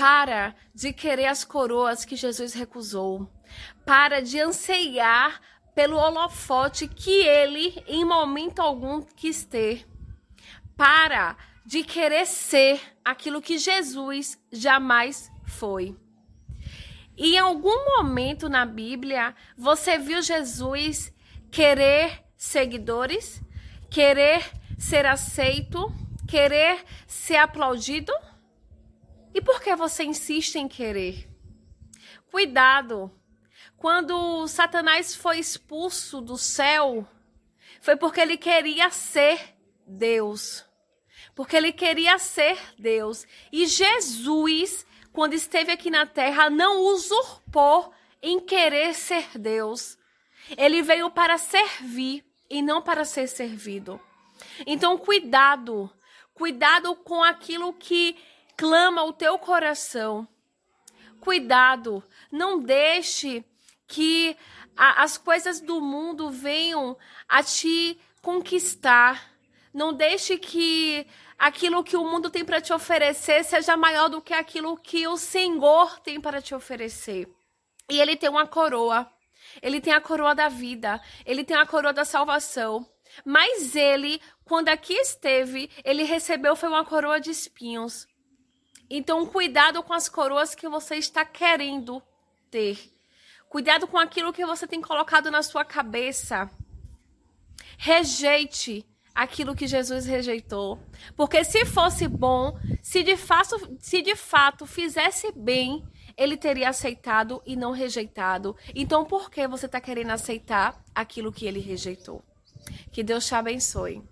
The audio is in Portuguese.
Para de querer as coroas que Jesus recusou. Para de anseiar pelo holofote que ele, em momento algum, quis ter. Para de querer ser aquilo que Jesus jamais foi. E em algum momento na Bíblia, você viu Jesus querer seguidores, querer ser aceito, querer ser aplaudido? E por que você insiste em querer? Cuidado! Quando Satanás foi expulso do céu, foi porque ele queria ser Deus. Porque ele queria ser Deus. E Jesus, quando esteve aqui na terra, não usurpou em querer ser Deus. Ele veio para servir e não para ser servido. Então, cuidado. Cuidado com aquilo que clama o teu coração. Cuidado. Não deixe que a, as coisas do mundo venham a te conquistar. Não deixe que aquilo que o mundo tem para te oferecer seja maior do que aquilo que o Senhor tem para te oferecer. E ele tem uma coroa. Ele tem a coroa da vida. Ele tem a coroa da salvação. Mas ele, quando aqui esteve, ele recebeu foi uma coroa de espinhos. Então, cuidado com as coroas que você está querendo ter. Cuidado com aquilo que você tem colocado na sua cabeça. Rejeite aquilo que Jesus rejeitou. Porque se fosse bom, se de fato, se de fato fizesse bem, ele teria aceitado e não rejeitado. Então, por que você está querendo aceitar aquilo que ele rejeitou? Que Deus te abençoe.